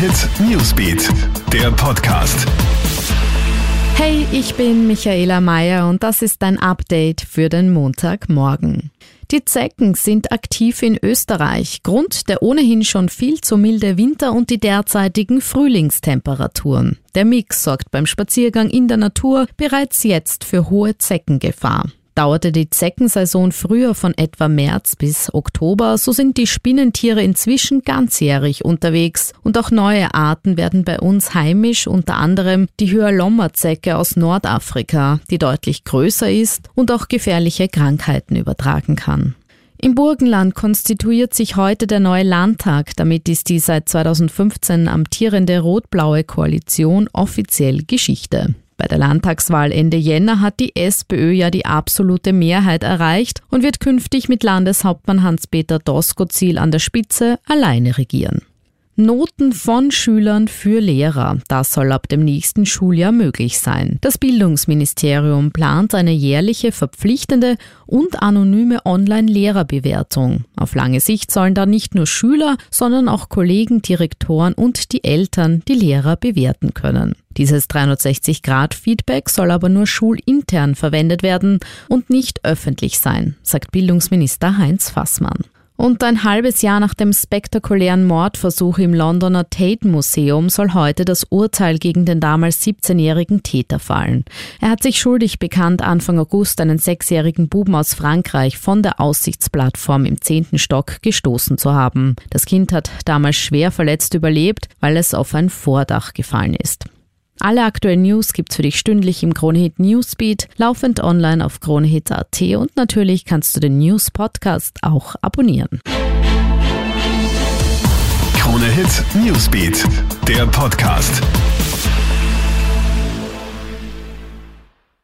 Hit Newsbeat, der Podcast. Hey, ich bin Michaela Mayer und das ist ein Update für den Montagmorgen. Die Zecken sind aktiv in Österreich. Grund der ohnehin schon viel zu milde Winter und die derzeitigen Frühlingstemperaturen. Der Mix sorgt beim Spaziergang in der Natur bereits jetzt für hohe Zeckengefahr. Dauerte die Zeckensaison früher von etwa März bis Oktober, so sind die Spinnentiere inzwischen ganzjährig unterwegs und auch neue Arten werden bei uns heimisch, unter anderem die Hyalomma-Zecke aus Nordafrika, die deutlich größer ist und auch gefährliche Krankheiten übertragen kann. Im Burgenland konstituiert sich heute der neue Landtag. Damit ist die seit 2015 amtierende rot-blaue Koalition offiziell Geschichte. Bei der Landtagswahl Ende Jänner hat die SPÖ ja die absolute Mehrheit erreicht und wird künftig mit Landeshauptmann Hans-Peter Doskozil an der Spitze alleine regieren. Noten von Schülern für Lehrer. Das soll ab dem nächsten Schuljahr möglich sein. Das Bildungsministerium plant eine jährliche verpflichtende und anonyme Online-Lehrerbewertung. Auf lange Sicht sollen da nicht nur Schüler, sondern auch Kollegen, Direktoren und die Eltern die Lehrer bewerten können. Dieses 360-Grad-Feedback soll aber nur schulintern verwendet werden und nicht öffentlich sein, sagt Bildungsminister Heinz Fassmann. Und ein halbes Jahr nach dem spektakulären Mordversuch im Londoner Tate Museum soll heute das Urteil gegen den damals 17-jährigen Täter fallen. Er hat sich schuldig bekannt, Anfang August einen sechsjährigen Buben aus Frankreich von der Aussichtsplattform im zehnten Stock gestoßen zu haben. Das Kind hat damals schwer verletzt überlebt, weil es auf ein Vordach gefallen ist. Alle aktuellen News gibt's für dich stündlich im Kronehit Newsbeat, laufend online auf kronehit.at und natürlich kannst du den News Podcast auch abonnieren. Kronehit Newsbeat, der Podcast.